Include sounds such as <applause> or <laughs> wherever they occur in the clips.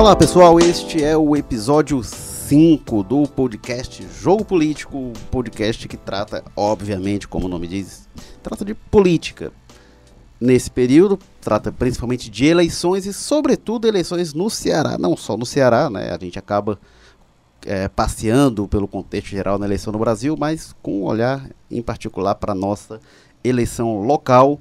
Olá pessoal, este é o episódio 5 do podcast Jogo Político, podcast que trata, obviamente, como o nome diz, trata de política. Nesse período, trata principalmente de eleições e, sobretudo, eleições no Ceará, não só no Ceará, né? A gente acaba é, passeando pelo contexto geral na eleição no Brasil, mas com um olhar em particular para a nossa eleição local.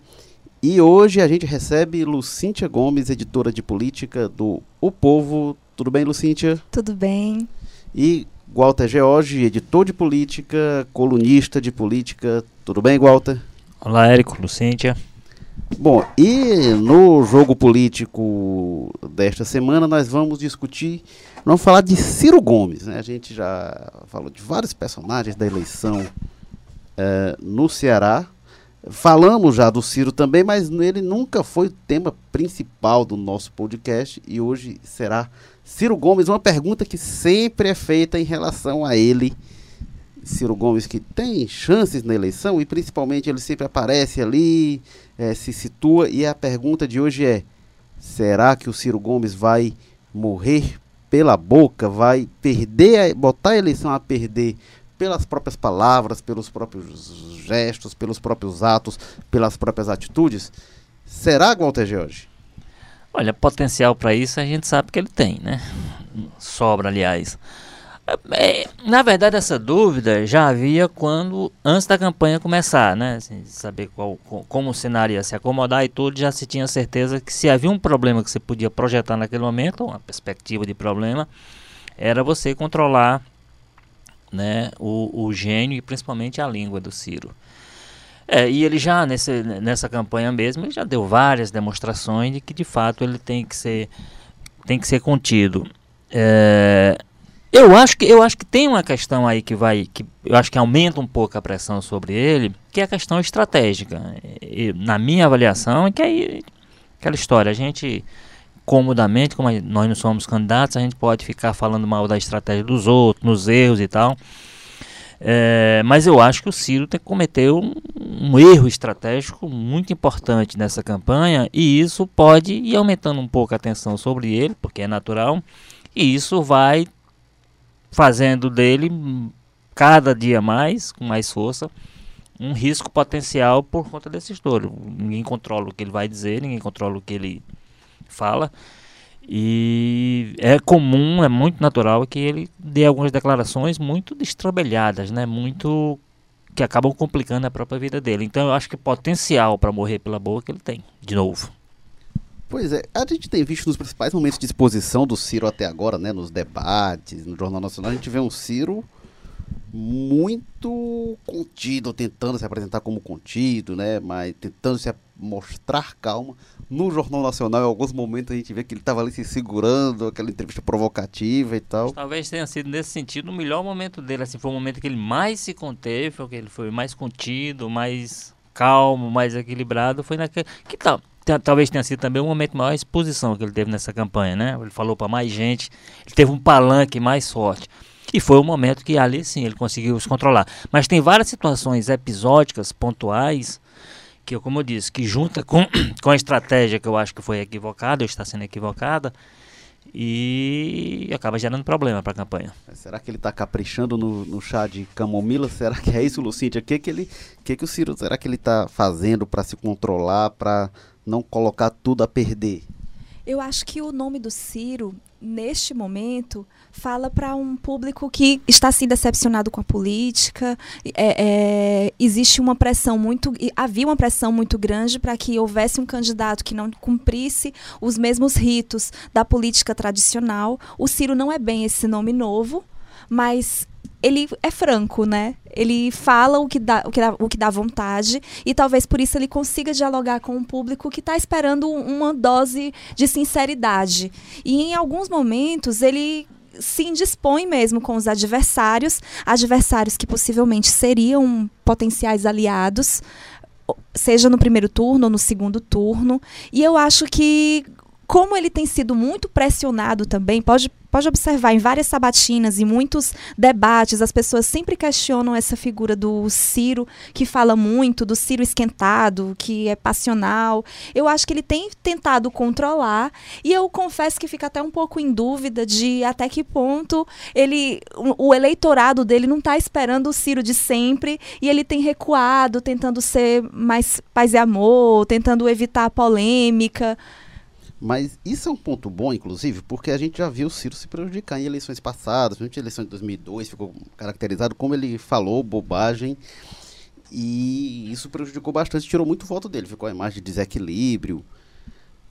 E hoje a gente recebe Lucíntia Gomes, editora de política do O Povo. Tudo bem, Lucíntia? Tudo bem. E Walter George, editor de política, colunista de política. Tudo bem, Walter? Olá, Érico, Lucíntia. Bom, e no jogo político desta semana nós vamos discutir, vamos falar de Ciro Gomes. Né? A gente já falou de vários personagens da eleição é, no Ceará. Falamos já do Ciro também, mas ele nunca foi o tema principal do nosso podcast e hoje será Ciro Gomes. Uma pergunta que sempre é feita em relação a ele. Ciro Gomes que tem chances na eleição e principalmente ele sempre aparece ali, é, se situa. E a pergunta de hoje é: será que o Ciro Gomes vai morrer pela boca, vai perder, botar a eleição a perder pelas próprias palavras, pelos próprios gestos, pelos próprios atos, pelas próprias atitudes? Será, Walter George? Olha, potencial para isso a gente sabe que ele tem, né? Sobra, aliás. É, na verdade, essa dúvida já havia quando, antes da campanha começar, né? Assim, saber qual, como o cenário ia se acomodar e tudo, já se tinha certeza que se havia um problema que você podia projetar naquele momento, uma perspectiva de problema, era você controlar né, o, o gênio e principalmente a língua do Ciro. É, e ele já, nesse, nessa campanha mesmo, ele já deu várias demonstrações de que de fato ele tem que ser, tem que ser contido. É, eu acho que eu acho que tem uma questão aí que vai que eu acho que aumenta um pouco a pressão sobre ele, que é a questão estratégica. E, na minha avaliação é que aí aquela história, a gente comodamente, como nós não somos candidatos, a gente pode ficar falando mal da estratégia dos outros, nos erros e tal. É, mas eu acho que o Ciro cometeu um, um, erro estratégico muito importante nessa campanha e isso pode ir aumentando um pouco a atenção sobre ele, porque é natural, e isso vai fazendo dele cada dia mais, com mais força, um risco potencial por conta desse estouro. Ninguém controla o que ele vai dizer, ninguém controla o que ele fala. E é comum, é muito natural que ele dê algumas declarações muito destrambelhadas, né? Muito que acabam complicando a própria vida dele. Então eu acho que potencial para morrer pela boca ele tem, de novo. Pois é, a gente tem visto nos principais momentos de exposição do Ciro até agora, né, nos debates, no Jornal Nacional, a gente vê um Ciro muito contido, tentando se apresentar como contido, né, mas tentando se mostrar calma. No Jornal Nacional, em alguns momentos a gente vê que ele estava ali se segurando, aquela entrevista provocativa e tal. Talvez tenha sido nesse sentido o melhor momento dele, assim, foi o momento que ele mais se conteve, que ele foi mais contido, mais calmo, mais equilibrado, foi naquele que tal talvez tenha sido também o momento maior exposição que ele teve nessa campanha, né? Ele falou para mais gente, ele teve um palanque mais forte. E foi o momento que ali sim ele conseguiu se controlar. Mas tem várias situações episódicas, pontuais, que como eu disse, que junta com, <coughs> com a estratégia que eu acho que foi equivocada, ou está sendo equivocada, e acaba gerando problema para a campanha. Será que ele está caprichando no, no, chá de camomila? Será que é isso, Lucíntia? O que, que, ele, que, que o Ciro, será que ele está fazendo para se controlar, para não colocar tudo a perder? Eu acho que o nome do Ciro, neste momento, fala para um público que está assim decepcionado com a política. É, é, existe uma pressão muito. Havia uma pressão muito grande para que houvesse um candidato que não cumprisse os mesmos ritos da política tradicional. O Ciro não é bem esse nome novo, mas ele é franco, né? Ele fala o que, dá, o, que dá, o que dá vontade e talvez por isso ele consiga dialogar com um público que está esperando uma dose de sinceridade. E em alguns momentos ele se indispõe mesmo com os adversários, adversários que possivelmente seriam potenciais aliados, seja no primeiro turno ou no segundo turno. E eu acho que como ele tem sido muito pressionado também, pode pode observar em várias sabatinas e muitos debates, as pessoas sempre questionam essa figura do Ciro, que fala muito, do Ciro esquentado, que é passional. Eu acho que ele tem tentado controlar e eu confesso que fico até um pouco em dúvida de até que ponto ele, o eleitorado dele não está esperando o Ciro de sempre e ele tem recuado, tentando ser mais paz e amor, tentando evitar a polêmica. Mas isso é um ponto bom, inclusive, porque a gente já viu o Ciro se prejudicar em eleições passadas, a eleição de 2002, ficou caracterizado como ele falou bobagem. E isso prejudicou bastante, tirou muito voto dele, ficou a imagem de desequilíbrio.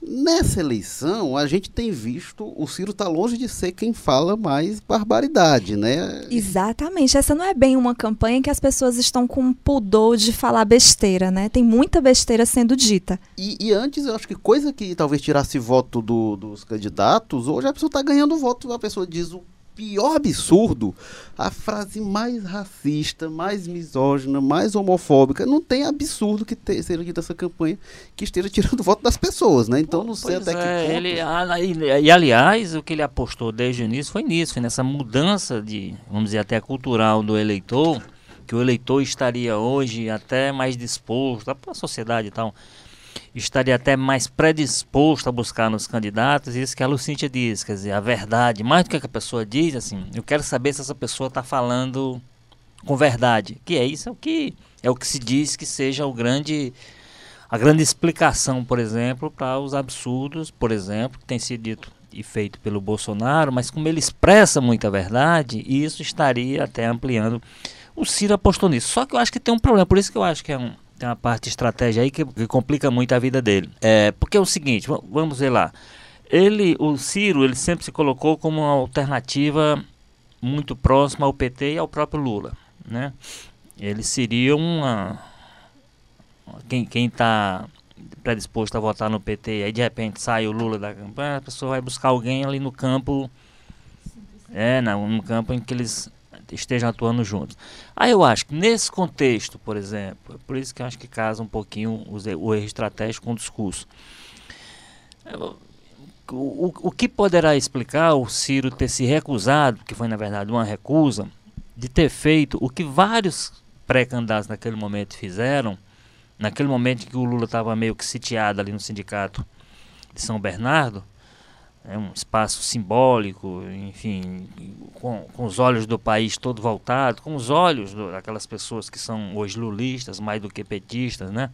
Nessa eleição, a gente tem visto o Ciro está longe de ser quem fala mais barbaridade, né? Exatamente. Essa não é bem uma campanha que as pessoas estão com pudor de falar besteira, né? Tem muita besteira sendo dita. E, e antes, eu acho que coisa que talvez tirasse voto do, dos candidatos, hoje a pessoa está ganhando voto, a pessoa diz o pior absurdo, a frase mais racista, mais misógina, mais homofóbica, não tem absurdo que te, seja dita essa campanha que esteja tirando <laughs> voto das pessoas, né? Então não sei até que é, ponto. ele, ah, e, e, aliás, o que ele apostou desde o início foi nisso, foi nessa mudança de, vamos dizer, até cultural do eleitor, que o eleitor estaria hoje até mais disposto, a sociedade e tal, estaria até mais predisposto a buscar nos candidatos, isso que a Lucíntia diz, quer dizer, a verdade, mais do que a pessoa diz, assim, eu quero saber se essa pessoa está falando com verdade, que é isso, é o que é o que se diz que seja o grande a grande explicação, por exemplo, para os absurdos, por exemplo, que tem sido dito e feito pelo Bolsonaro, mas como ele expressa muita verdade, isso estaria até ampliando. O Ciro apostou nisso. Só que eu acho que tem um problema, por isso que eu acho que é um, tem uma parte de estratégia aí que, que complica muito a vida dele. É, porque é o seguinte, va- vamos ver lá. Ele, o Ciro, ele sempre se colocou como uma alternativa muito próxima ao PT e ao próprio Lula, né? Ele seria uma quem quem está predisposto a votar no PT, aí de repente sai o Lula da campanha, a pessoa vai buscar alguém ali no campo, é, no campo em que eles estejam atuando juntos. Aí eu acho que nesse contexto, por exemplo, é por isso que eu acho que casa um pouquinho o erro estratégico com o discurso. O, o, o que poderá explicar o Ciro ter se recusado, que foi na verdade uma recusa, de ter feito o que vários pré-candidatos naquele momento fizeram, naquele momento que o Lula estava meio que sitiado ali no sindicato de São Bernardo, é um espaço simbólico, enfim, com, com os olhos do país todo voltado, com os olhos do- daquelas pessoas que são hoje lulistas, mais do que petistas, né?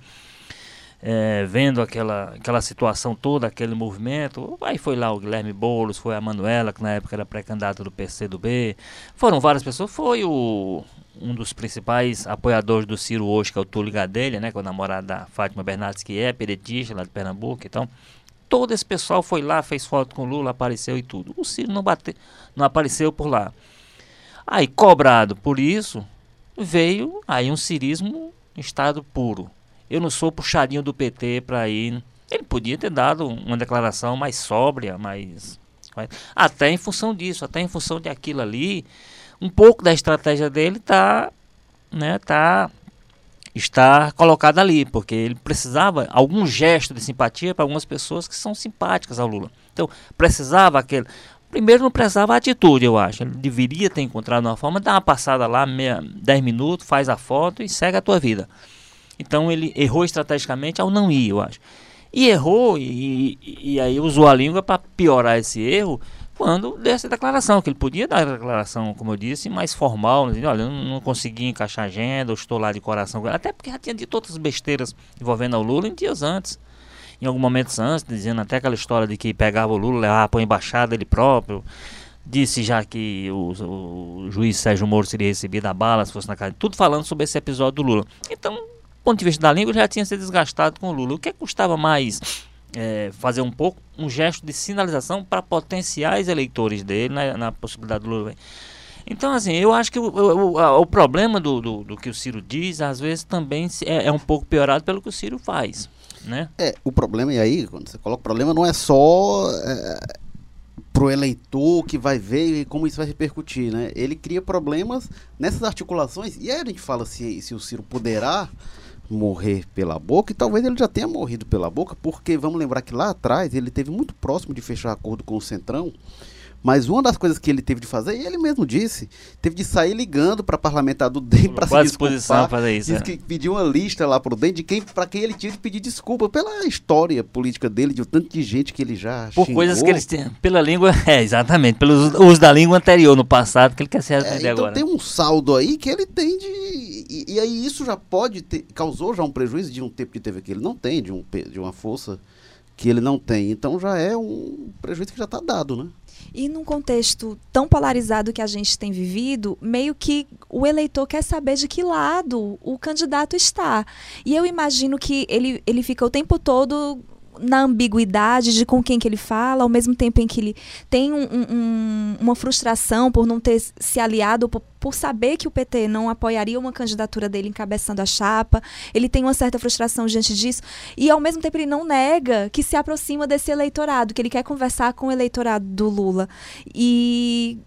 É, vendo aquela, aquela situação toda, aquele movimento, aí foi lá o Guilherme Boulos, foi a Manuela, que na época era pré-candidata do PCdoB, foram várias pessoas, foi o, um dos principais apoiadores do Ciro hoje, que é o Túlio Gadelha, né, que é o da Fátima Bernardes, que é peretista lá de Pernambuco, então todo esse pessoal foi lá, fez foto com o Lula, apareceu e tudo. O Ciro não, bate, não apareceu por lá. Aí, cobrado por isso, veio aí um cirismo estado puro. Eu não sou puxadinho do PT para ir. Ele podia ter dado uma declaração mais sóbria, mais- Até em função disso, até em função de aquilo ali, um pouco da estratégia dele tá, né, tá está colocada ali, porque ele precisava algum gesto de simpatia para algumas pessoas que são simpáticas ao Lula. Então, precisava aquele. Primeiro, não precisava a atitude, eu acho. Ele deveria ter encontrado uma forma, dá uma passada lá, meia, 10 minutos, faz a foto e segue a tua vida. Então, ele errou estrategicamente ao não ir, eu acho. E errou, e, e, e aí usou a língua para piorar esse erro quando deu essa declaração, que ele podia dar a declaração, como eu disse, mais formal, dizendo, olha, eu não, consegui encaixar agenda, eu estou lá de coração, até porque já tinha dito outras besteiras envolvendo o Lula em dias antes, em alguns momentos antes, dizendo até aquela história de que pegava o Lula, levava para a embaixada ele próprio, disse já que o, o juiz Sérgio Moro seria recebido a bala se fosse na casa, tudo falando sobre esse episódio do Lula. Então, do ponto de vista da língua, já tinha se desgastado com o Lula. O que custava mais é, fazer um pouco um gesto de sinalização para potenciais eleitores dele na, na possibilidade do Lula. Então, assim, eu acho que o, o, o problema do, do, do que o Ciro diz, às vezes, também é, é um pouco piorado pelo que o Ciro faz, né? É, o problema, e aí, quando você coloca o problema, não é só é, pro eleitor que vai ver e como isso vai repercutir, né? Ele cria problemas nessas articulações, e aí a gente fala se, se o Ciro poderá morrer pela boca, e talvez ele já tenha morrido pela boca, porque vamos lembrar que lá atrás ele teve muito próximo de fechar acordo com o Centrão, Mas uma das coisas que ele teve de fazer, e ele mesmo disse, teve de sair ligando para parlamentar do DEM para se desculpar. fazer isso. Disse é. que pediu uma lista lá pro DEM de quem, para quem ele tinha de pedir desculpa pela história política dele, de o tanto de gente que ele já Por xingou. coisas que eles têm. Pela língua. <laughs> É, exatamente. Pelo uso- da língua anterior, no passado, que ele quer se É, arrepender então agora. tem um saldo aí que ele tem de. E, e aí isso já pode ter. causou já um prejuízo de um tempo de TV que ele não tem, de, um, de uma força que ele não tem. Então já é um prejuízo que já está dado, né? E num contexto tão polarizado que a gente tem vivido, meio que o eleitor quer saber de que lado o candidato está. E eu imagino que ele, ele fica o tempo todo na ambiguidade de com quem que ele fala, ao mesmo tempo em que ele tem um- um- um- uma frustração por não ter se aliado, por, por saber que o PT não apoiaria uma candidatura dele encabeçando a chapa. Ele tem uma certa frustração diante disso. E ao mesmo tempo ele não nega que se aproxima desse eleitorado, que ele quer conversar com o eleitorado do Lula. E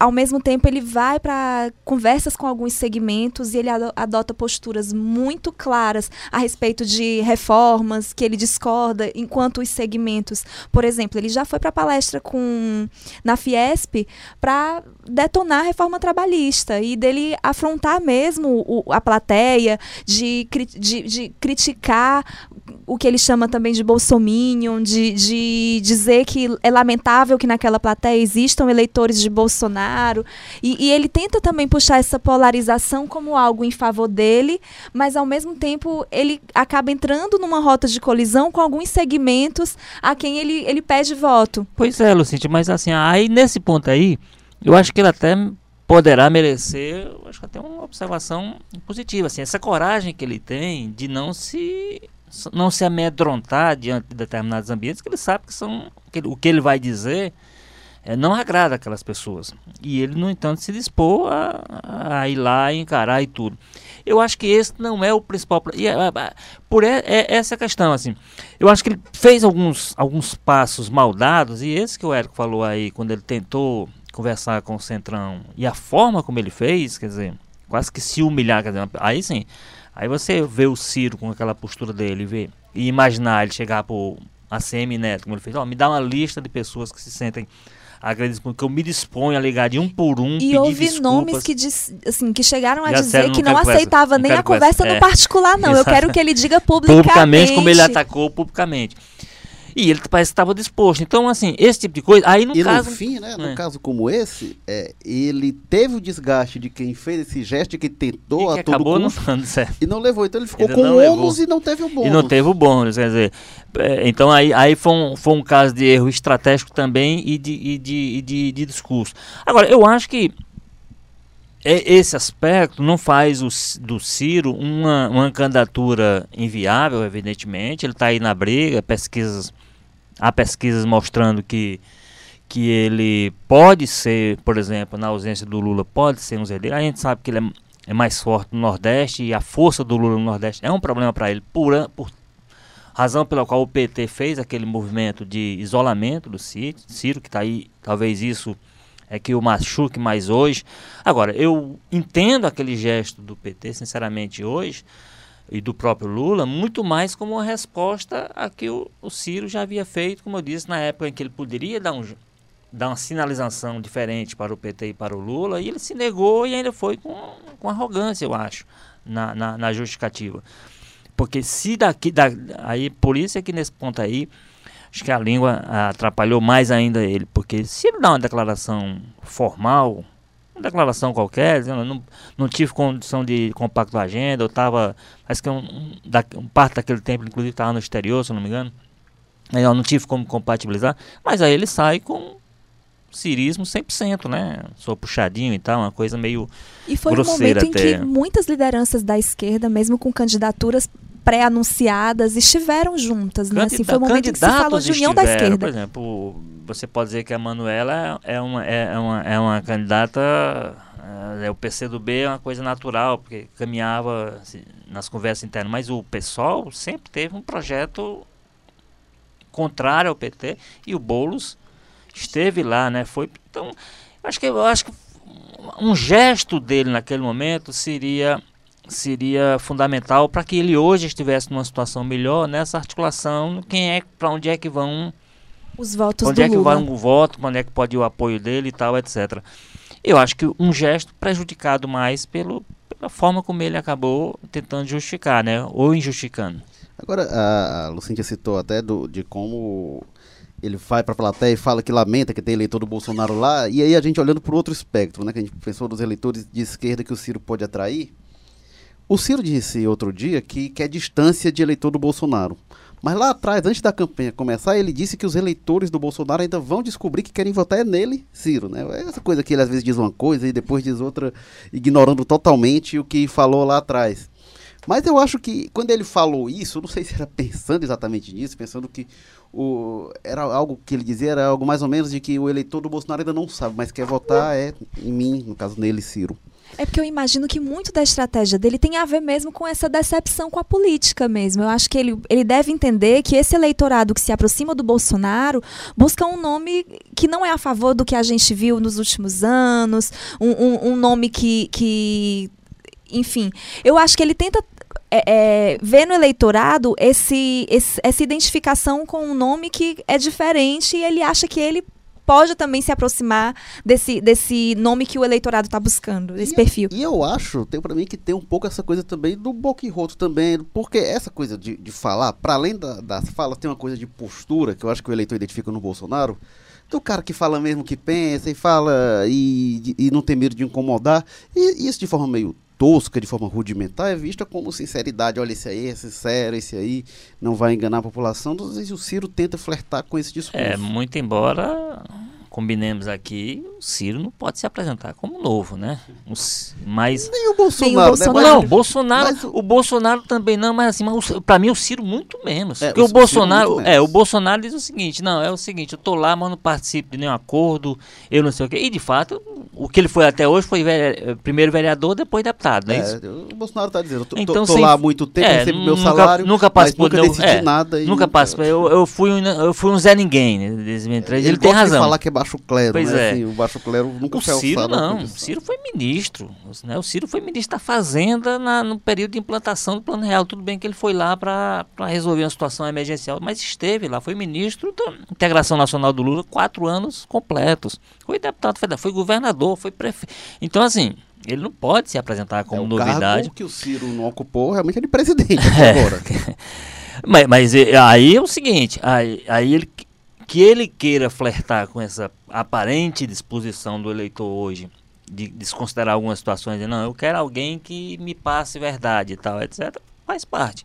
ao mesmo tempo ele vai para conversas com alguns segmentos e ele ado- adota posturas muito claras a respeito de reformas que ele discorda, enquanto os segmentos, por exemplo, ele já foi para palestra com na Fiesp para detonar a reforma trabalhista e dele afrontar mesmo o- a plateia, de, de, de criticar o que ele chama também de bolsominion, de, de dizer que é lamentável que naquela plateia existam eleitores de Bolsonaro. E, e ele tenta também puxar essa polarização como algo em favor dele, mas ao mesmo tempo ele acaba entrando numa rota de colisão com alguns segmentos a quem ele, ele pede voto. Pois é, Lucinte, mas assim, aí nesse ponto aí, eu acho que ele até poderá merecer, acho que até uma observação positiva, assim, essa coragem que ele tem de não se não se amedrontar diante de determinados ambientes que ele sabe que são que ele- o que ele vai dizer é, não agrada aquelas pessoas. E ele, no entanto, se dispor a, a ir lá e encarar e tudo. Eu acho que esse não é o principal. E, é, é, por essa questão, assim. Eu acho que ele fez alguns, alguns passos mal dados, e esse que o Érico falou aí, quando ele tentou conversar com o Centrão, e a forma como ele fez, quer dizer, quase que se humilhar, quer dizer, aí sim. Aí você vê o Ciro com aquela postura dele, vê, e imaginar ele chegar pro ACM Neto, como ele fez, ó, me dá uma lista de pessoas que se sentem agredidas, porque eu me disponho a ligar de um por um, E houve desculpas. nomes que, dis- assim, que chegaram a Já dizer disseram, que não não conversa, aceitava não nem a conversa conversa. no É. particular, não. Eu Exato. quero que ele diga publicamente. publicamente como ele atacou publicamente. E ele parece que estava disposto. Então, assim, esse tipo de coisa. Aí no e caso. no fim, né, no é. caso como esse, é, ele teve o desgaste de quem fez esse gesto, de quem tentou e que a todo acabou não custo dando certo. e não levou. Então ele ficou Ele com não o ônus e não teve o bônus. E não teve o bônus, quer dizer. é, Então aí, aí foi, um, foi um caso de erro estratégico também e de, e de, e de, de discurso. Agora, eu acho que esse aspecto não faz o do Ciro uma, uma candidatura inviável, evidentemente. Ele está aí na briga, pesquisas, há pesquisas mostrando que, que ele pode ser, por exemplo, na ausência do Lula, pode ser um herdeiro. A gente sabe que ele é, é mais forte no Nordeste e a força do Lula no Nordeste é um problema para ele, por, por razão pela qual o PT fez aquele movimento de isolamento do Ciro, Ciro que está aí, talvez isso é que o machuque mais hoje. Agora, eu entendo aquele gesto do PT, sinceramente, hoje, e do próprio Lula, muito mais como uma resposta a que o, o Ciro já havia feito, como eu disse, na época em que ele poderia dar, um, dar uma sinalização diferente para o PT e para o Lula, e ele se negou e ainda foi com, com arrogância, eu acho, na, na, na justificativa. Porque se daqui, da, aí, por isso é que nesse ponto aí, acho que a língua atrapalhou mais ainda ele, porque se ele dá uma declaração formal, uma declaração qualquer, dizendo, não, não tive condição de compactar a agenda, eu estava, parece que um, um, da, um parte daquele tempo, inclusive, estava no exterior, se eu não me engano, aí eu não tive como compatibilizar, mas aí ele sai com cirismo 100%, né? Sou puxadinho e tal, uma coisa meio E foi um grosseira momento em que até. muitas lideranças da esquerda, mesmo com candidaturas pré-anunciadas, estiveram juntas. Né? Assim, foi um momento que se falou de união da esquerda. Por exemplo, você pode dizer que a Manuela é uma, é uma, é uma candidata. É, o PCdoB é uma coisa natural, porque caminhava assim, nas conversas internas, mas o PSOL sempre teve um projeto contrário ao PT e o Boulos esteve lá, né? Foi, então, acho que eu acho que um gesto dele naquele momento seria seria fundamental para que ele hoje estivesse numa situação melhor nessa articulação, quem é para onde é que vão Os votos onde do é que Lula. vai um voto, onde é que pode ir o apoio dele e tal, etc. Eu acho que um gesto prejudicado mais pelo, pela forma como ele acabou tentando justificar, né? Ou injustificando. Agora, a, a Lucinha citou até do, de como ele vai para a plateia e fala que lamenta que tem eleitor do Bolsonaro lá, e aí a gente olhando para outro espectro, né, que a gente pensou dos eleitores de esquerda que o Ciro pode atrair. O Ciro disse outro dia que quer distância de eleitor do Bolsonaro. Mas lá atrás, antes da campanha começar, ele disse que os eleitores do Bolsonaro ainda vão descobrir que querem votar é nele, Ciro, né? Essa coisa que ele às vezes diz uma coisa e depois diz outra, ignorando totalmente o que falou lá atrás. Mas eu acho que quando ele falou isso, não sei se era pensando exatamente nisso, pensando que o, era algo que ele dizia, era algo mais ou menos de que o eleitor do Bolsonaro ainda não sabe, mas quer votar é em mim, no caso nele, Ciro. É porque eu imagino que muito da estratégia dele tem a ver mesmo com essa decepção com a política mesmo. Eu acho que ele, ele deve entender que esse eleitorado que se aproxima do Bolsonaro busca um nome que não é a favor do que a gente viu nos últimos anos, um, um, um nome que, que. Enfim, eu acho que ele tenta é, é, ver no eleitorado esse, esse, essa identificação com um nome que é diferente e ele acha que ele pode também se aproximar desse, desse nome que o eleitorado está buscando, desse e perfil. Eu, e eu acho, tem para mim que tem um pouco essa coisa também do boquirroto também, porque essa coisa de, de falar, para além da, das falas, tem uma coisa de postura que eu acho que o eleitor identifica no Bolsonaro, do cara que fala mesmo que pensa e fala e, e não tem medo de incomodar, e, e isso de forma meio tosca, de forma rudimentar, é vista como sinceridade. Olha, esse aí é sincero, esse aí não vai enganar a população. Às vezes o Ciro tenta flertar com esse discurso. É, muito embora combinemos aqui, o Ciro não pode se apresentar como novo, né? Mas nem o Bolsonaro, nem o Bolsonaro. Né? Não, o Bolsonaro, mas o... o Bolsonaro também não, mas assim, mas para mim o Ciro muito menos. É, porque o o, Bolsonaro, menos. é, o Bolsonaro diz o seguinte, não, é o seguinte, eu tô lá, mas não participo de nenhum acordo, eu não sei o quê. E de fato, o que ele foi até hoje foi vere... primeiro vereador, depois deputado, não é, isso? o Bolsonaro tá dizendo, eu tô, Então, tô sem- lá há muito tempo, é, recebo meu nunca- salário, nunca mas participou nunca de- decidi é, nada. e Nunca participou. Eu, eu, fui um, eu fui um Zé Ninguém, né, 2003. Ele, tem razão. falar que é baixo clero, Pois né? é. Assim, o baixo clero nunca O foi Ciro alçado não, o condição. Ciro foi ministro. Né? O Ciro foi ministro da Fazenda na- no período de implantação do Plano Real. Tudo bem que ele foi lá para resolver uma situação emergencial, mas esteve lá, foi ministro da Integração Nacional do Lula quatro anos completos. Foi deputado federal, foi governador, foi prefeito. Então, assim, ele não pode se apresentar como é, o novidade. cargo que o Ciro não ocupou realmente é de presidente até <laughs> agora. <laughs> Mas, mas e- aí é o seguinte, aí, aí ele, que ele queira flertar com essa aparente disposição do eleitor hoje de desconsiderar algumas situações, de, não, eu quero alguém que me passe verdade e tal, etc., faz parte.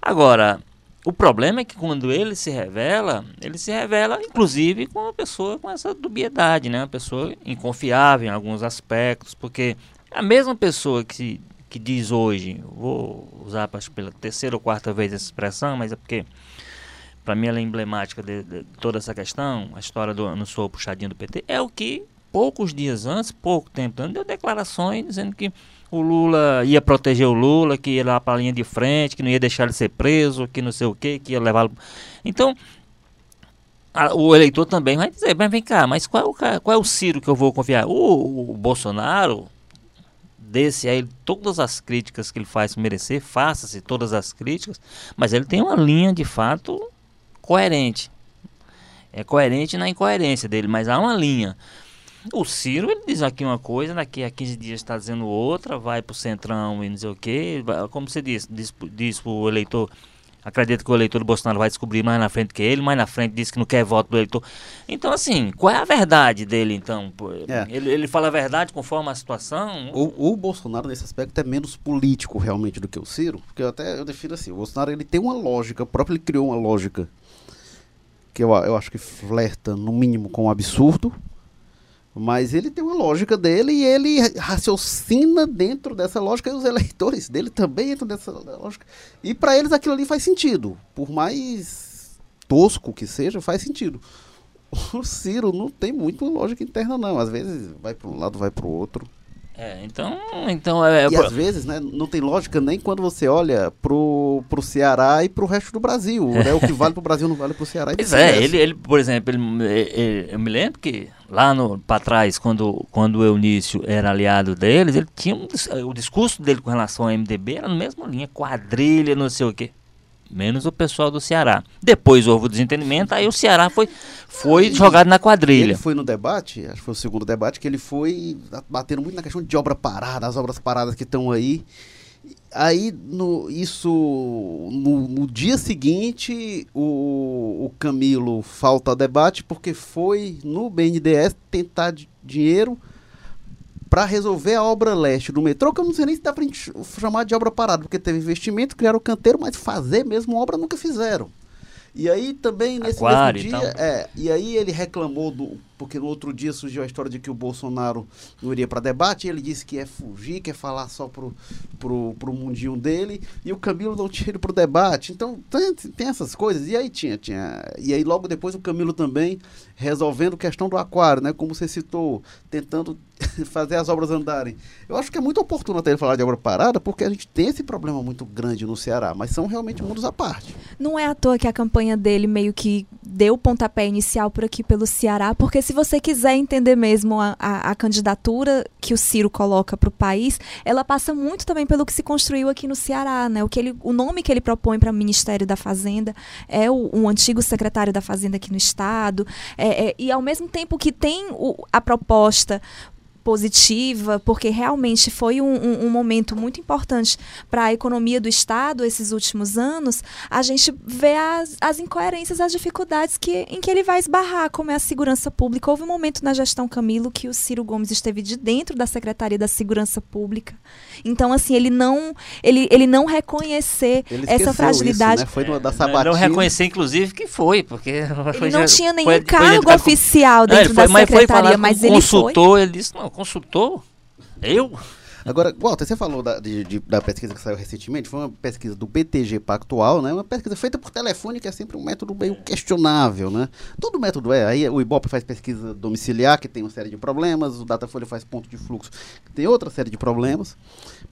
Agora, o problema é que quando ele se revela, ele se revela inclusive com uma pessoa com essa dubiedade, né? Uma pessoa inconfiável em alguns aspectos, porque a mesma pessoa que, que diz hoje, vou usar acho, pela terceira ou quarta vez essa expressão, mas é porque para mim ela é emblemática de, de toda essa questão, a história do não sou puxadinho do PT, é o que poucos dias antes, pouco tempo antes, deu declarações dizendo que o Lula ia proteger o Lula, que ia lá para a linha de frente, que não ia deixar ele ser preso, que não sei o quê, que ia levá-lo. Então, a- o eleitor também vai dizer, mas vem cá, mas qual é o, qual é o Ciro que eu vou confiar? O, o Bolsonaro, desse aí, todas as críticas que ele faz merecer, faça-se todas as críticas, mas ele tem uma linha de fato coerente. É coerente na incoerência dele, mas há uma linha. O Ciro, ele diz aqui uma coisa, daqui a 15 dias está dizendo outra, vai pro Centrão e não sei o quê. Como você disse, diz, diz pro eleitor, acredito que o eleitor do Bolsonaro vai descobrir mais na frente que ele, mais na frente diz que não quer voto do eleitor. Então, assim, qual é a verdade dele, então? É. Ele, ele fala a verdade conforme a situação? O, o Bolsonaro, nesse aspecto, é menos político realmente do que o Ciro, porque eu até eu defino assim, o Bolsonaro ele tem uma lógica, o próprio ele criou uma lógica que eu, eu acho que flerta, no mínimo, com o absurdo, mas ele tem uma lógica dele e ele raciocina dentro dessa lógica e os eleitores dele também entram nessa lógica. E para eles aquilo ali faz sentido, por mais tosco que seja, faz sentido. <laughs> O Ciro não tem muito lógica interna não, às vezes vai para um lado, vai para o outro. É, então, então é, E às vezes, né, não tem lógica nem quando você olha pro, pro Ceará e pro resto do Brasil. Né? O que vale pro Brasil não vale pro Ceará e Pois é, ele, ele, por exemplo, ele, ele- eu me lembro que lá no para trás, quando, quando o Eunício era aliado deles, ele tinha um o discurso dele com relação ao MDB era na mesma linha, quadrilha, não sei o quê. Menos o pessoal do Ceará. Depois houve o desentendimento, aí o Ceará foi, foi jogado na quadrilha. Ele foi no debate, acho que foi o segundo debate, que ele foi batendo muito na questão de obra parada, as obras paradas que estão aí. Aí, no, isso, no, no, dia seguinte, o, o Camilo falta debate porque foi no BNDES tentar dinheiro para resolver a obra leste do metrô, que eu não sei nem se dá para chamar de obra parada, porque teve investimento, criaram o canteiro, mas fazer mesmo obra nunca fizeram. E aí também nesse Aquário, mesmo dia, é, e aí ele reclamou do, porque no outro dia surgiu a história de que o Bolsonaro não iria para debate, ele disse que ia fugir, que ia falar só pro, pro, pro mundinho dele, e o Camilo não tinha ido pro debate. Então tem, tem essas coisas. E aí tinha, tinha. E aí logo depois o Camilo também resolvendo a questão do aquário, né? Como você citou, tentando <laughs> fazer as obras andarem. Eu acho que é muito oportuno até ele falar de obra parada, porque a gente tem esse problema muito grande no Ceará, mas são realmente mundos à parte. Não é à toa que a campanha dele meio que deu o pontapé inicial por aqui pelo Ceará, porque se você quiser entender mesmo a, a, a candidatura que o Ciro coloca para o país, ela passa muito também pelo que se construiu aqui no Ceará, né? O, que ele, o nome que ele propõe para o Ministério da Fazenda é o, um antigo secretário da Fazenda aqui no Estado, é, é, e ao mesmo tempo que tem o, a proposta positiva, porque realmente foi um, um, um momento muito importante para a economia do Estado esses últimos anos, a gente vê as, as incoerências, as dificuldades que, em que ele vai esbarrar, como é a segurança pública. Houve um momento na gestão Camilo que o Ciro Gomes esteve de dentro da Secretaria da Segurança Pública. Então, assim, ele não, ele, ele não reconhecer ele essa fragilidade. Isso, né? Foi no, da sabatina. Não reconhecer, inclusive, que foi, porque... Ele não tinha nenhum foi, cargo foi oficial dentro não, foi, da Secretaria, mas, mas ele consultor, ele disse, não, consultor? Eu? Agora, Walter, você falou da, de, de, da pesquisa que saiu recentemente, foi uma pesquisa do BTG Pactual, né? Uma pesquisa feita por telefone, que é sempre um método meio questionável, né? Todo método é. Aí o Ibope faz pesquisa domiciliar, que tem uma série de problemas, o Datafolha faz ponto de fluxo, que tem outra série de problemas.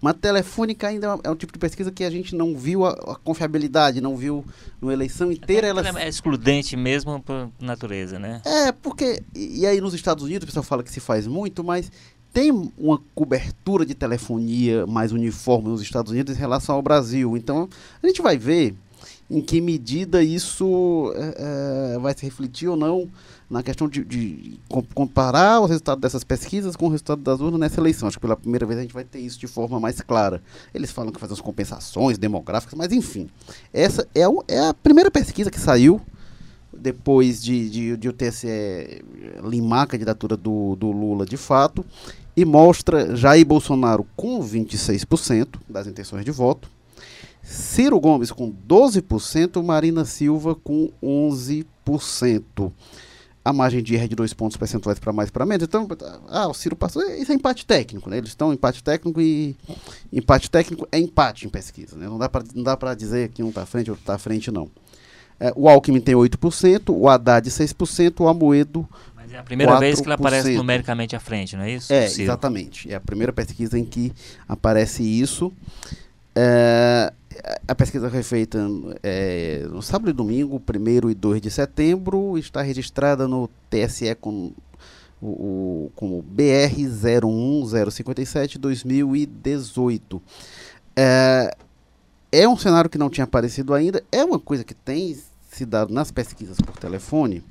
Mas telefônica ainda é um, é tipo de pesquisa que a gente não viu a, a confiabilidade, não viu na eleição inteira. Ela é excludente mesmo por natureza, né? É, porque. E aí nos Estados Unidos o pessoal fala que se faz muito, mas tem uma cobertura de telefonia mais uniforme nos Estados Unidos em relação ao Brasil. Então, a gente vai ver em que medida isso é, é vai se refletir ou não na questão de, de, comparar o resultado dessas pesquisas com o resultado das urnas nessa eleição. Acho que pela primeira vez a gente vai ter isso de forma mais clara. Eles falam que fazem as compensações demográficas, mas enfim. Essa é, é a primeira pesquisa que saiu depois de, de, de o TSE limar a candidatura do, do Lula de fato, e mostra Jair Bolsonaro com 26% das intenções de voto, Ciro Gomes com 12%, Marina Silva com 11%. A margem de erro é de dois pontos percentuais para mais para menos. Então, ah, o Ciro passou. Isso é empate técnico, né? Eles estão em empate técnico e empate técnico é empate em pesquisa. Né? Não dá para dizer que um está à frente, outro está à frente, não. É, o Alckmin tem 8%, o Haddad 6%, o Amoedo. Mas é a primeira 4%. vez que ele aparece numericamente à frente, não é isso? É, exatamente. É a primeira pesquisa em que aparece isso. É, a pesquisa foi feita é, no sábado e domingo, 1 e 2 de setembro, está registrada no TSE com o, como BR 01057 2018. É, é um cenário que não tinha aparecido ainda, é uma coisa que tem se dado nas pesquisas por telefone,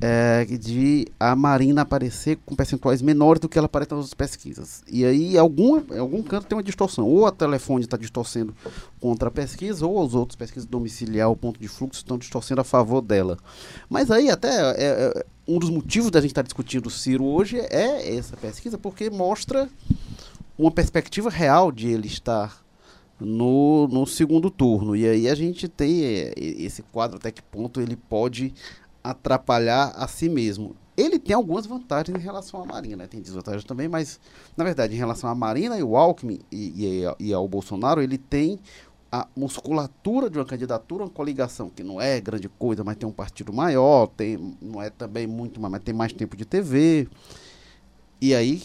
é, de a Marina aparecer com percentuais menores do que ela aparece nas pesquisas. E aí, algum, algum canto tem uma distorção. Ou a telefone está distorcendo contra a pesquisa, ou os outros pesquisas domiciliar, o ponto de fluxo, estão distorcendo a favor dela. Mas aí, até, é, é, um dos motivos da gente estar tá discutindo o Ciro hoje é essa pesquisa, porque mostra uma perspectiva real de ele estar no, no segundo turno. E aí a gente tem é, esse quadro até que ponto ele pode atrapalhar a si mesmo. Ele tem algumas vantagens em relação à Marina, né? tem desvantagens também, mas na verdade em relação à Marina e o Alckmin e, e, e ao Bolsonaro, ele tem a musculatura de uma candidatura, uma coligação que não é grande coisa, mas tem um partido maior, tem, não é também muito, mas tem mais tempo de TV. E aí,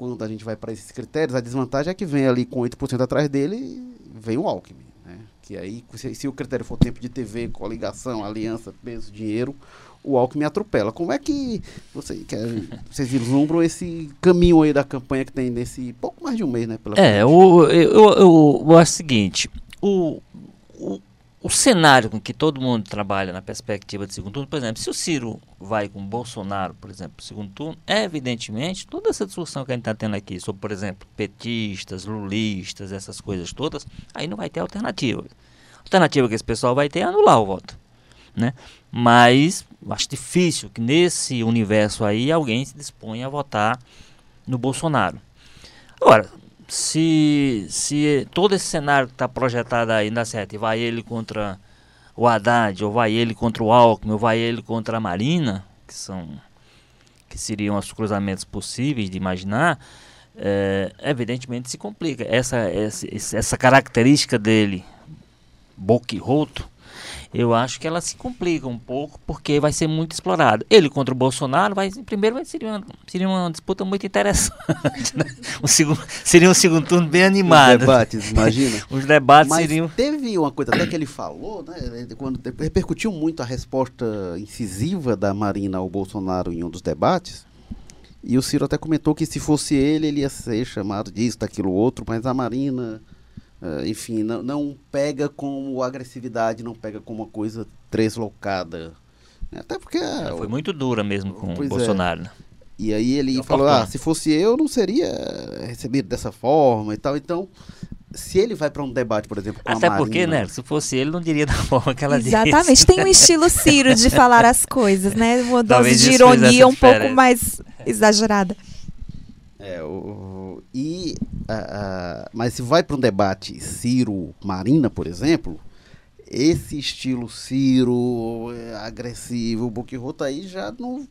quando a gente vai para esses critérios, a desvantagem é que vem ali com 8% atrás dele, vem o Alckmin. Né? Que aí, se, se, o critério for tempo de TV, coligação, aliança, peso, dinheiro, o Alckmin atropela. Como é que, você, que <laughs> vocês vislumbram esse caminho aí da campanha que tem nesse pouco mais de um mês, né? é, o, eu, eu, eu, acho o seguinte, o, o o cenário com que todo mundo trabalha na perspectiva de segundo turno, por exemplo, se o Ciro vai com o Bolsonaro, por exemplo, segundo turno, evidentemente, toda essa discussão que a gente está tendo aqui sobre, por exemplo, petistas, lulistas, essas coisas todas, aí não vai ter alternativa. A alternativa que esse pessoal vai ter é anular o voto. Né? Mas acho difícil que nesse universo aí alguém se disponha a votar no Bolsonaro. Agora, se, se todo esse cenário que está projetado aí dá certo, e vai ele contra o Haddad, ou vai ele contra o Alckmin, ou vai ele contra a Marina, que são que seriam os cruzamentos possíveis de imaginar, é, evidentemente se complica. Essa, essa, essa característica dele, boquiroto, eu acho que ela se complica um pouco porque vai ser muito explorado. Ele contra o Bolsonaro, vai, primeiro vai seria uma, seria uma disputa muito interessante. <laughs> Né? Um segundo, seria um segundo turno bem animado. Os debates, imagina. <laughs> Os debates Mas seriam. Teve uma coisa até que ele falou, né? Quando repercutiu muito a resposta incisiva da Marina ao Bolsonaro em um dos debates. E o Ciro até comentou que se fosse ele, ele ia ser chamado disso, daquilo outro, mas a Marina Uh, enfim, não, não pega como agressividade, não pega como uma coisa deslocada. Até porque. Ela foi muito dura mesmo com o é. Bolsonaro. É. E aí ele eu falou: ah, se fosse eu, não seria recebido dessa forma e tal. Então, se ele vai para um debate, por exemplo, com Até a porque, né, se fosse ele, não diria da <laughs> forma que ela Exatamente. disse. Tem um estilo <laughs> Ciro de falar as coisas, né? Uma dose de ironia um pouco mais exagerada. É, o, e, uh, uh, mas se vai para um debate Ciro-Marina, por exemplo, esse estilo Ciro é, agressivo, Boquirrota aí já não.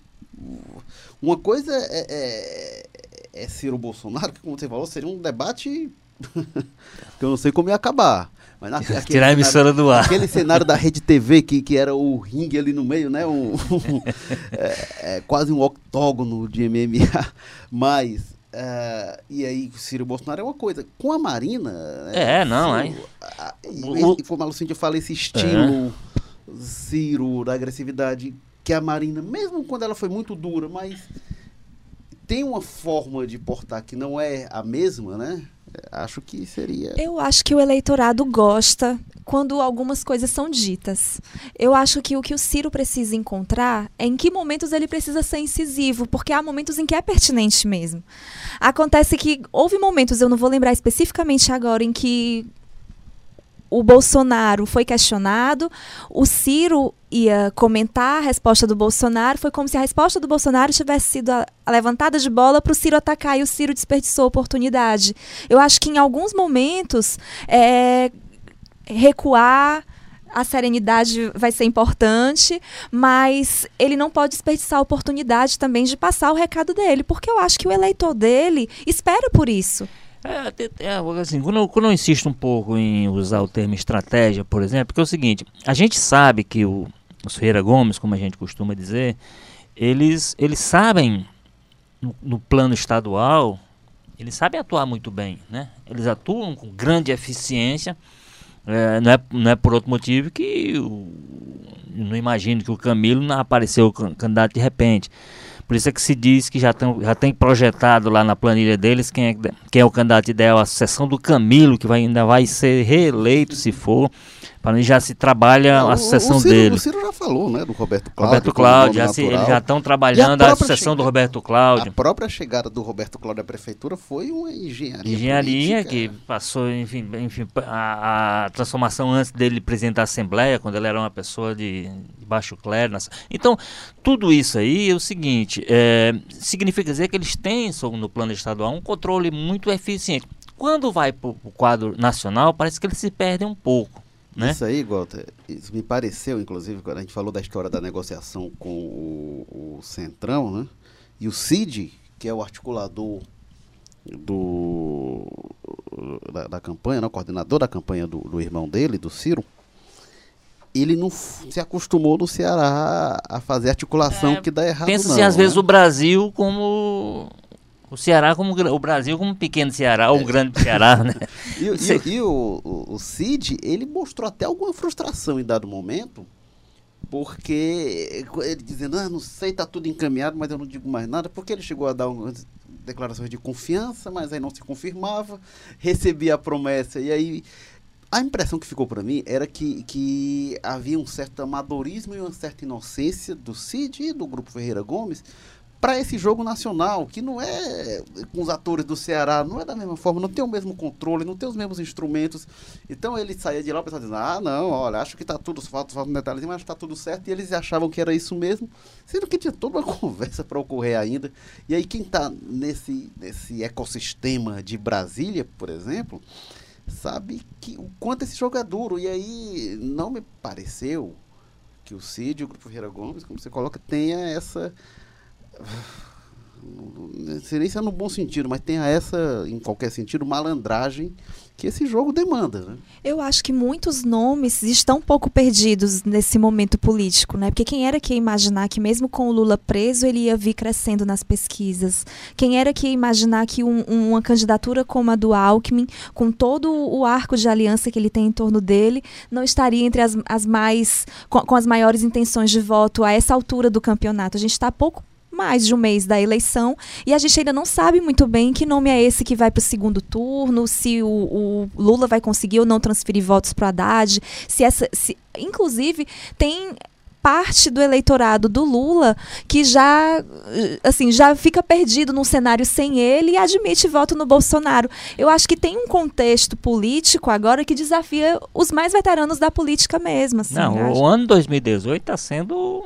Uma coisa é, é, é Ciro Bolsonaro, que como você falou, seria um debate <laughs> que eu não sei como ia acabar. Mas na, <laughs> Tirar a emissora do ar. Aquele cenário da Rede TV, que, que era o ringue ali no meio, né? Um, <laughs> um é, é, quase um octógono de MMA. Mas Uh, e aí, Ciro Bolsonaro é uma coisa. Com a Marina. Né, é, não, é. E, como a Lucindia fala, esse estilo é. Ciro da agressividade que a Marina, mesmo quando ela foi muito dura, mas tem uma forma de portar que não é a mesma, né? Acho que seria. Eu acho que o eleitorado gosta quando algumas coisas são ditas. Eu acho que o que o Ciro precisa encontrar é em que momentos ele precisa ser incisivo, porque há momentos em que é pertinente mesmo. Acontece que houve momentos, eu não vou lembrar especificamente agora, em que o Bolsonaro foi questionado, o Ciro ia comentar a resposta do Bolsonaro, foi como se a resposta do Bolsonaro tivesse sido a, a levantada de bola para o Ciro atacar e o Ciro desperdiçou a oportunidade. Eu acho que em alguns momentos é, recuar a serenidade vai ser importante, mas ele não pode desperdiçar a oportunidade também de passar o recado dele, porque eu acho que o eleitor dele espera por isso. É, é, assim, quando, quando eu insisto um pouco em usar o termo estratégia, por exemplo, porque é o seguinte, a gente sabe que o, os Ferreira Gomes, como a gente costuma dizer, eles, eles sabem, no, no plano estadual, eles sabem atuar muito bem, né? Eles atuam com grande eficiência, é, não, é, não é por outro motivo que eu não imagino que o Camilo não apareceu candidato de repente. Por isso é que se diz que já, tão, já tem projetado lá na planilha deles quem é, quem é o candidato ideal, a sucessão do Camilo, que vai, ainda vai ser reeleito se for. Para mim já se trabalha a sucessão o Ciro, dele. O Ciro já falou, né, do Roberto Cláudio. Roberto Cláudio, já se, eles já estão trabalhando a, a sucessão do Roberto Cláudio. A própria chegada do Roberto Cláudio à prefeitura foi uma engenharia. Engenharia política. que passou, enfim, enfim a, a, transformação antes dele presidente da Assembleia, quando ele era uma pessoa de, de baixo clero. Então, tudo isso aí é o seguinte, é, significa dizer que eles têm, no plano estadual, um controle muito eficiente. Quando vai para o quadro nacional, parece que eles se perdem um pouco. Né? Isso aí, Walter, isso me pareceu, inclusive, quando a gente falou da história da negociação com o, o Centrão, né? E o CID, que é o articulador do, da, da campanha, né? o coordenador da campanha do, do, irmão dele, do Ciro, ele não se acostumou no Ceará a fazer articulação é, que dá errado. Pensa-se às né? vezes o Brasil como o Ceará como o Brasil como um pequeno Ceará, ou um grande Ceará, né? e, e, e o, o, o, Cid, ele mostrou até alguma frustração em dado momento, porque ele dizendo, ah, não sei, tá tudo encaminhado, mas eu não digo mais nada, porque ele chegou a dar umas declarações de confiança, mas aí não se confirmava, recebia a promessa, e aí a impressão que ficou para mim era que, que havia um certo amadorismo e uma certa inocência do Cid e do Grupo Ferreira Gomes para esse jogo nacional, que não é com os atores do Ceará, não é da mesma forma, não tem o mesmo controle, não tem os mesmos instrumentos. Então ele saía de lá pensando, dizendo, ah, não, olha, acho que está tudo, falta, falta um detalhezinho, mas está tudo certo, e eles achavam que era isso mesmo, sendo que tinha toda uma <laughs> conversa para ocorrer ainda. E aí quem está nesse, nesse ecossistema de Brasília, por exemplo, sabe que o quanto esse jogo é duro. E aí não me pareceu que o Cid o Grupo Ferreira Gomes, como você coloca, tenha essa nem se é no bom sentido, mas tenha essa, em qualquer sentido, malandragem que esse jogo demanda. Né? Eu acho que muitos nomes estão um pouco perdidos nesse momento político, né? Porque quem era que ia imaginar que mesmo com o Lula preso ele ia vir crescendo nas pesquisas? Quem era que ia imaginar que um, uma candidatura como a do Alckmin, com todo o arco de aliança que ele tem em torno dele, não estaria entre as, as mais com, com as maiores intenções de voto a essa altura do campeonato? A gente está pouco mais de um mês da eleição e a gente ainda não sabe muito bem que nome é esse que vai para o segundo turno, se o, o, Lula vai conseguir ou não transferir votos para o Haddad, se essa, se, inclusive tem parte do eleitorado do Lula que já assim já fica perdido num cenário sem ele e admite voto no Bolsonaro. Eu acho que tem um contexto político agora que desafia os mais veteranos da política mesmo. Assim, Não, o ano 2018 está sendo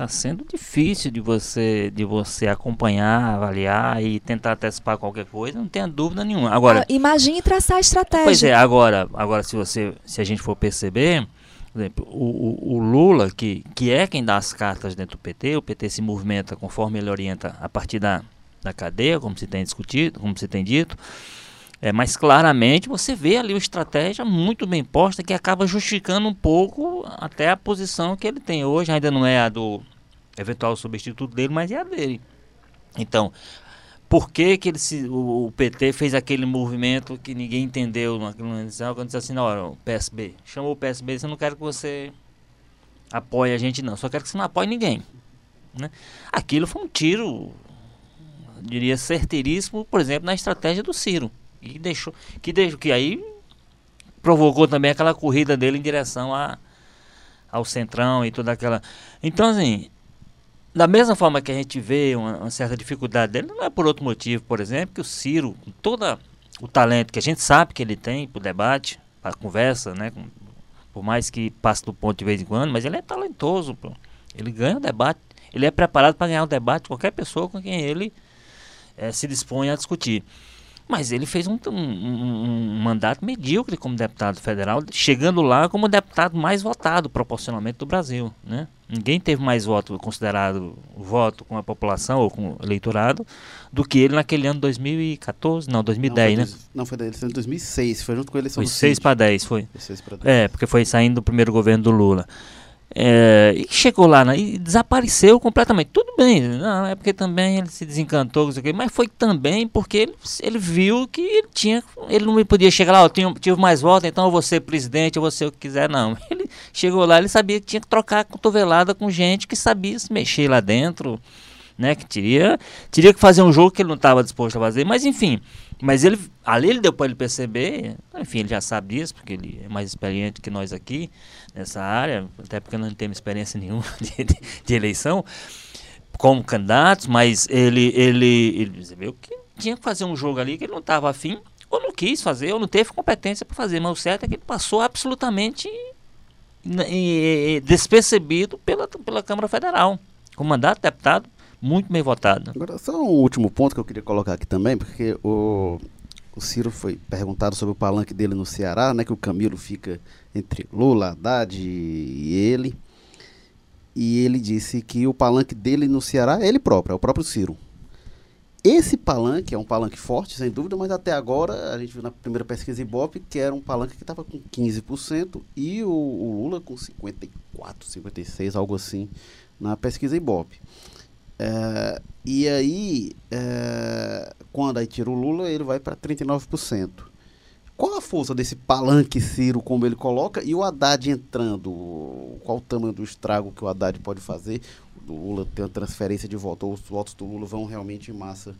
está sendo difícil de você de você acompanhar, avaliar e tentar antecipar qualquer coisa, não tenha dúvida nenhuma. Agora, ah, imagine traçar a estratégia. Pois é, agora, agora se você se a gente for perceber, por exemplo, o, o, o, Lula, que, que é quem dá as cartas dentro do PT, o PT se movimenta conforme ele orienta a partir da, da cadeia, como se tem discutido, como se tem dito. É, mas claramente você vê ali uma estratégia muito bem posta que acaba justificando um pouco até a posição que ele tem hoje. Ainda não é a do eventual substituto dele, mas é a dele. Então, por que, que ele se, o, o, PT fez aquele movimento que ninguém entendeu naquela eleição, quando disse assim, não, o PSB, chamou o PSB, eu não quero que você apoie a gente não, só quero que você não apoie ninguém. Né? Aquilo foi um tiro, diria, certeiríssimo, por exemplo, na estratégia do Ciro. E deixou, que, deixou, que aí provocou também aquela corrida dele em direção a, ao centrão e toda aquela. Então, assim, da mesma forma que a gente vê uma, uma, certa dificuldade dele, não é por outro motivo, por exemplo, que o Ciro, com todo o talento que a gente sabe que ele tem para o debate, para a conversa, né, com, por mais que passe do ponto de vez em quando, mas ele é talentoso, pô. ele ganha o debate, ele é preparado para ganhar o debate qualquer pessoa com quem ele é, se dispõe a discutir. Mas ele fez um, um, um, mandato medíocre como deputado federal, chegando lá como o deputado mais votado proporcionalmente do Brasil. Né? Ninguém teve mais voto considerado voto com a população ou com o eleitorado do que ele naquele ano 2014, não, 2010, não, né? Não, foi em 2006, foi junto com a eleição foi 6 para 10, foi. foi 6 10. É, porque foi saindo do primeiro governo do Lula. É, e chegou lá né, e desapareceu completamente. Tudo bem, não, é porque também ele se desencantou, mas foi também porque ele, ele viu que ele tinha. Ele não podia chegar lá, tinha, tive mais votos, então eu vou ser presidente, eu vou ser o que quiser, não. <laughs> Ele chegou lá, ele sabia que tinha que trocar a cotovelada com gente que sabia se mexer lá dentro, né? Que teria, teria que fazer um jogo que ele não estava disposto a fazer, mas enfim. Mas ele ali ele deu para ele perceber, enfim, ele já sabe disso, porque ele é mais experiente que nós aqui nessa área, até porque não temos experiência <laughs> nenhuma de, de, de eleição como candidatos, mas ele, ele, ele percebeu que tinha que fazer um jogo ali que ele não estava afim, ou não quis fazer, ou não teve competência para fazer, mas o certo é que ele passou absolutamente despercebido pela, pela Câmara Federal, com mandato de deputado muito bem votado. Agora, só um último ponto que eu queria colocar aqui também, porque o, o Ciro foi perguntado sobre o palanque dele no Ceará, né, que o Camilo fica entre Lula, Haddad e ele. E ele disse que o palanque dele no Ceará é ele próprio, é o próprio Ciro. Esse palanque é um palanque forte, sem dúvida, mas até agora a gente viu na primeira pesquisa Ibope que era um palanque que estava com 15% e o, o, Lula com 54, 56, algo assim, na pesquisa Ibope. É, e aí, é, quando aí tira o Lula, ele vai para 39%. Qual a força desse palanque Ciro, como ele coloca, e o Haddad entrando? Qual o tamanho do estrago que o Haddad pode fazer? O Lula ter uma transferência de voto, ou os votos do Lula vão realmente em massa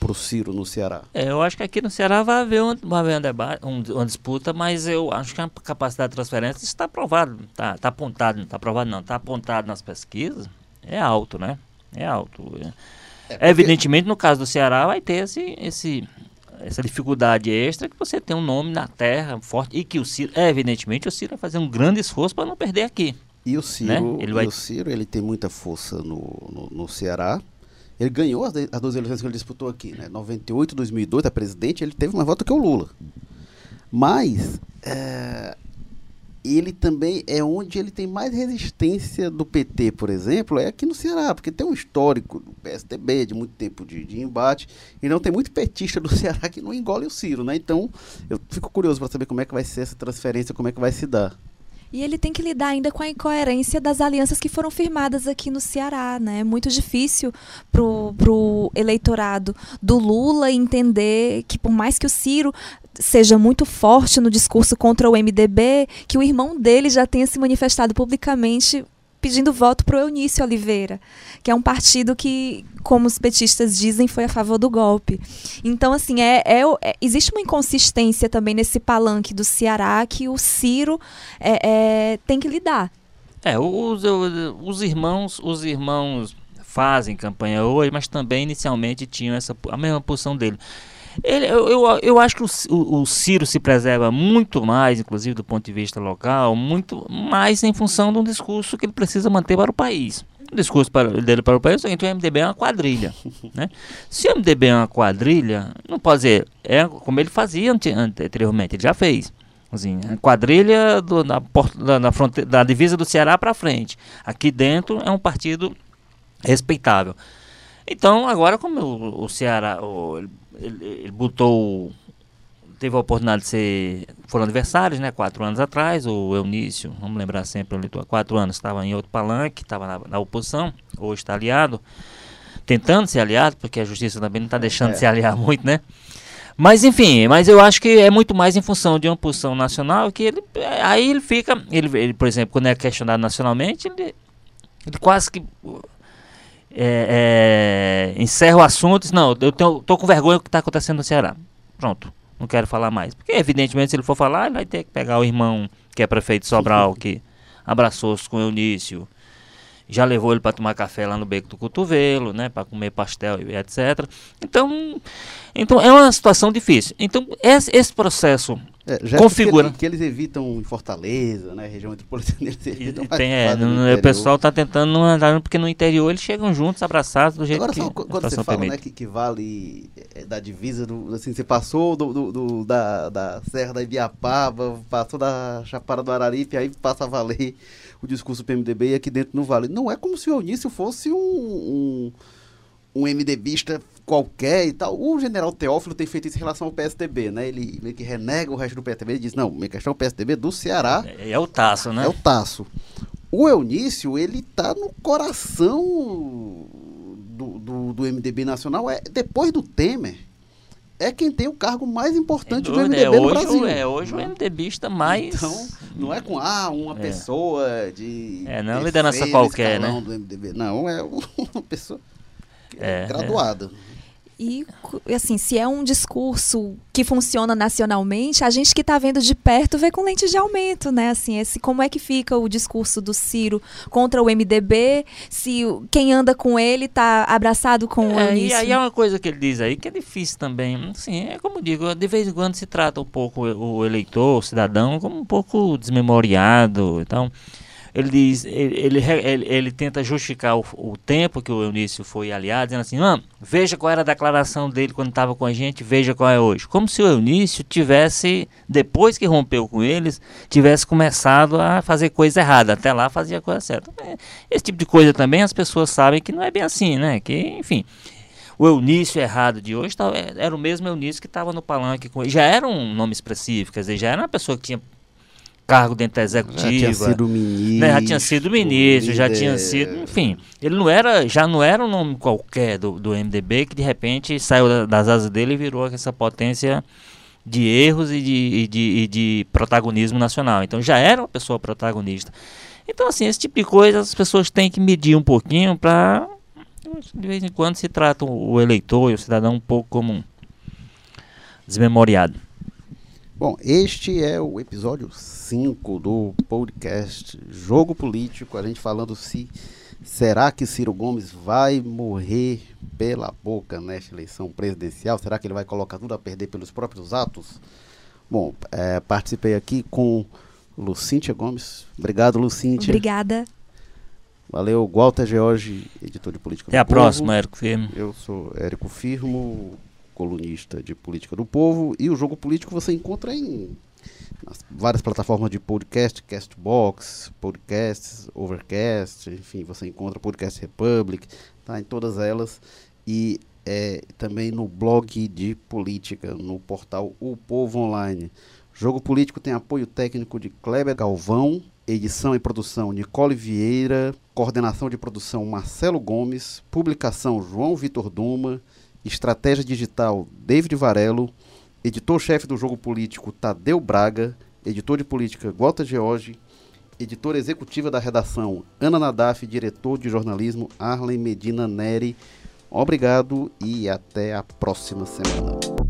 para o Ciro no Ceará? É, eu acho que aqui no Ceará vai haver, um, vai haver um debate, um, uma disputa, mas eu acho que a capacidade de transferência está aprovado, está tá apontado, não está aprovado não, está apontado nas pesquisas, é alto, né? É alto. É. É porque... Evidentemente, no caso do Ceará, vai ter esse, esse, essa dificuldade extra que você tem um nome na terra forte e que o Ciro, é, evidentemente, o Ciro vai fazer um grande esforço para não perder aqui. E o Ciro, né? ele, vai... o Ciro ele tem muita força no, no, no Ceará. Ele ganhou as, as, duas eleições que ele disputou aqui, né? 98 e 2002, a presidente, ele teve mais voto que o Lula. Mas é, ele também é onde ele tem mais resistência do PT, por exemplo, é aqui no Ceará, porque tem um histórico do PSDB de muito tempo de, de embate, e não tem muito petista do <laughs> Ceará que não engole o Ciro, né? Então, eu fico curioso para saber como é que vai ser essa transferência, como é que vai se dar. E ele tem que lidar ainda com a incoerência das alianças que foram firmadas aqui no Ceará, né? É muito difícil pro, pro eleitorado do Lula entender que por mais que o Ciro seja muito forte no discurso contra o MDB, que o irmão dele já tenha se manifestado publicamente pedindo voto para o Eunício Oliveira, que é um partido que, como os petistas dizem, foi a favor do golpe. Então, assim, é, é, é existe uma inconsistência também nesse palanque do Ceará que o Ciro é, é tem que lidar. É, os, os irmãos, os irmãos fazem campanha hoje, mas também inicialmente tinham essa, a mesma posição dele. Ele, eu, eu, eu, acho que o, o, Ciro se preserva muito mais, inclusive do ponto de vista local, muito mais em função de um discurso que ele precisa manter para o país. O discurso para, dele para o país é que o MDB é uma quadrilha. <laughs> Né? Se o MDB é uma quadrilha, não pode dizer, é como ele fazia anteriormente, ele já fez. Assim, quadrilha do, da, na fronte, da divisa do Ceará para frente. Aqui dentro é um partido respeitável. Então, agora, como o, o Ceará, o, ele, ele botou teve a oportunidade de ser. Foram adversários, né? Quatro anos atrás, o Eunício, vamos lembrar sempre, ele há quatro anos estava em outro palanque, estava na, na, oposição, hoje está aliado, tentando ser aliado, porque a justiça também não está deixando é. de se aliar <laughs> muito, né? Mas enfim, mas eu acho que é muito mais em função de uma posição nacional que ele. Aí ele fica. Ele, ele por exemplo, quando é questionado nacionalmente, ele, ele quase que é, é, encerra o assunto diz, não, eu tenho, tô com vergonha do que está acontecendo no Ceará. Pronto, não quero falar mais. Porque, evidentemente, se ele for falar, ele vai ter que pegar o irmão que é prefeito de Sobral, <laughs> que abraçou-se com o Eunício, já levou ele para tomar café lá no Beco do Cotovelo, né, para comer pastel e etc. Então, então é uma situação difícil. Então esse, esse processo é, configura que, que, eles evitam em Fortaleza, né, região metropolitana, <laughs> eles evitam Tem, é, no, o pessoal está tentando não andar porque no interior eles chegam juntos, abraçados do jeito Agora, que só, quando você fala, né, que, que vale é, da divisa do, assim, você passou do, do, do, da, da Serra da Ibiapaba, passou da Chapada do Araripe, aí passa a valer o discurso do PMDB e aqui dentro no Vale. Não é como se o Eunício fosse um, um, um MDBista qualquer e tal. O general Teófilo tem feito isso em relação ao PSDB, né? Ele meio que renega o resto do PSDB e diz, não, minha questão é o PSDB do Ceará. É, é o taço, né? É o taço. O Eunício, ele tá no coração do, do, do MDB nacional, é depois do Temer é quem tem o cargo mais importante do MDB é, no hoje, Brasil. É hoje o MDBista mais. Então, não é com ah, uma é. pessoa de. É, não é liderança qualquer, né? Do MDB. Não, é <laughs> uma pessoa é, graduada. É. E, assim, se é um discurso que funciona nacionalmente, a gente que está vendo de perto vê com lente de aumento, né? Assim, esse, como é que fica o discurso do Ciro contra o MDB, se quem anda com ele está abraçado com é, o Eunício. E aí é uma coisa que ele diz aí que é difícil também. Assim, é como digo, de vez em quando se trata um pouco o eleitor, o cidadão, como um pouco desmemoriado. Então, ele diz, ele, ele, ele, tenta justificar o, o, tempo que o Eunício foi aliado, dizendo assim, ah, veja qual era a declaração dele quando estava com a gente, veja qual é hoje. Como se o Eunício tivesse, depois que rompeu com eles, tivesse começado a fazer coisa errada. Até lá fazia coisa certa. É, esse tipo de coisa também as pessoas sabem que não é bem assim, né? Que, enfim o Eunício errado de hoje era o mesmo Eunício que estava no palanque com ele. Já era um nome expressivo, quer dizer, já era uma pessoa que tinha cargo dentro da executiva. Já tinha sido ministro. Né, já tinha sido ministro, já tinha sido. Enfim, ele não era, já não era um nome qualquer do, do MDB que de repente saiu das asas dele e virou essa potência de erros e de, e de, e de protagonismo nacional. Então já era uma pessoa protagonista. Então, assim, esse tipo de coisa as pessoas têm que medir um pouquinho para de vez em quando se trata o eleitor e o cidadão um pouco como um desmemoriado. Bom, este é o episódio 5 do podcast Jogo Político. A gente falando se será que Ciro Gomes vai morrer pela boca nesta eleição presidencial? Será que ele vai colocar tudo a perder pelos próprios atos? Bom, é, participei aqui com Lucíntia Gomes. Obrigado, Lucíntia. Obrigada. Valeu, Walter George, editor de política Até do a Povo. próxima, Érico Firmo. Eu sou Érico Firmo, colunista de política do povo. E o Jogo Político você encontra em várias plataformas de podcast, Castbox, Podcasts, Overcast, enfim, você encontra Podcast Republic, tá em todas elas. E é, também no blog de política, no portal O Povo Online. Jogo Político tem apoio técnico de Kleber Galvão, edição e produção Nicole Vieira, coordenação de produção Marcelo Gomes, publicação João Vitor Duma, estratégia digital David Varelo, editor-chefe do Jogo Político Tadeu Braga, editor de política Walter George, editora executiva da redação Ana Nadaf, diretor de jornalismo Arlen Medina Neri. Obrigado e até a próxima semana.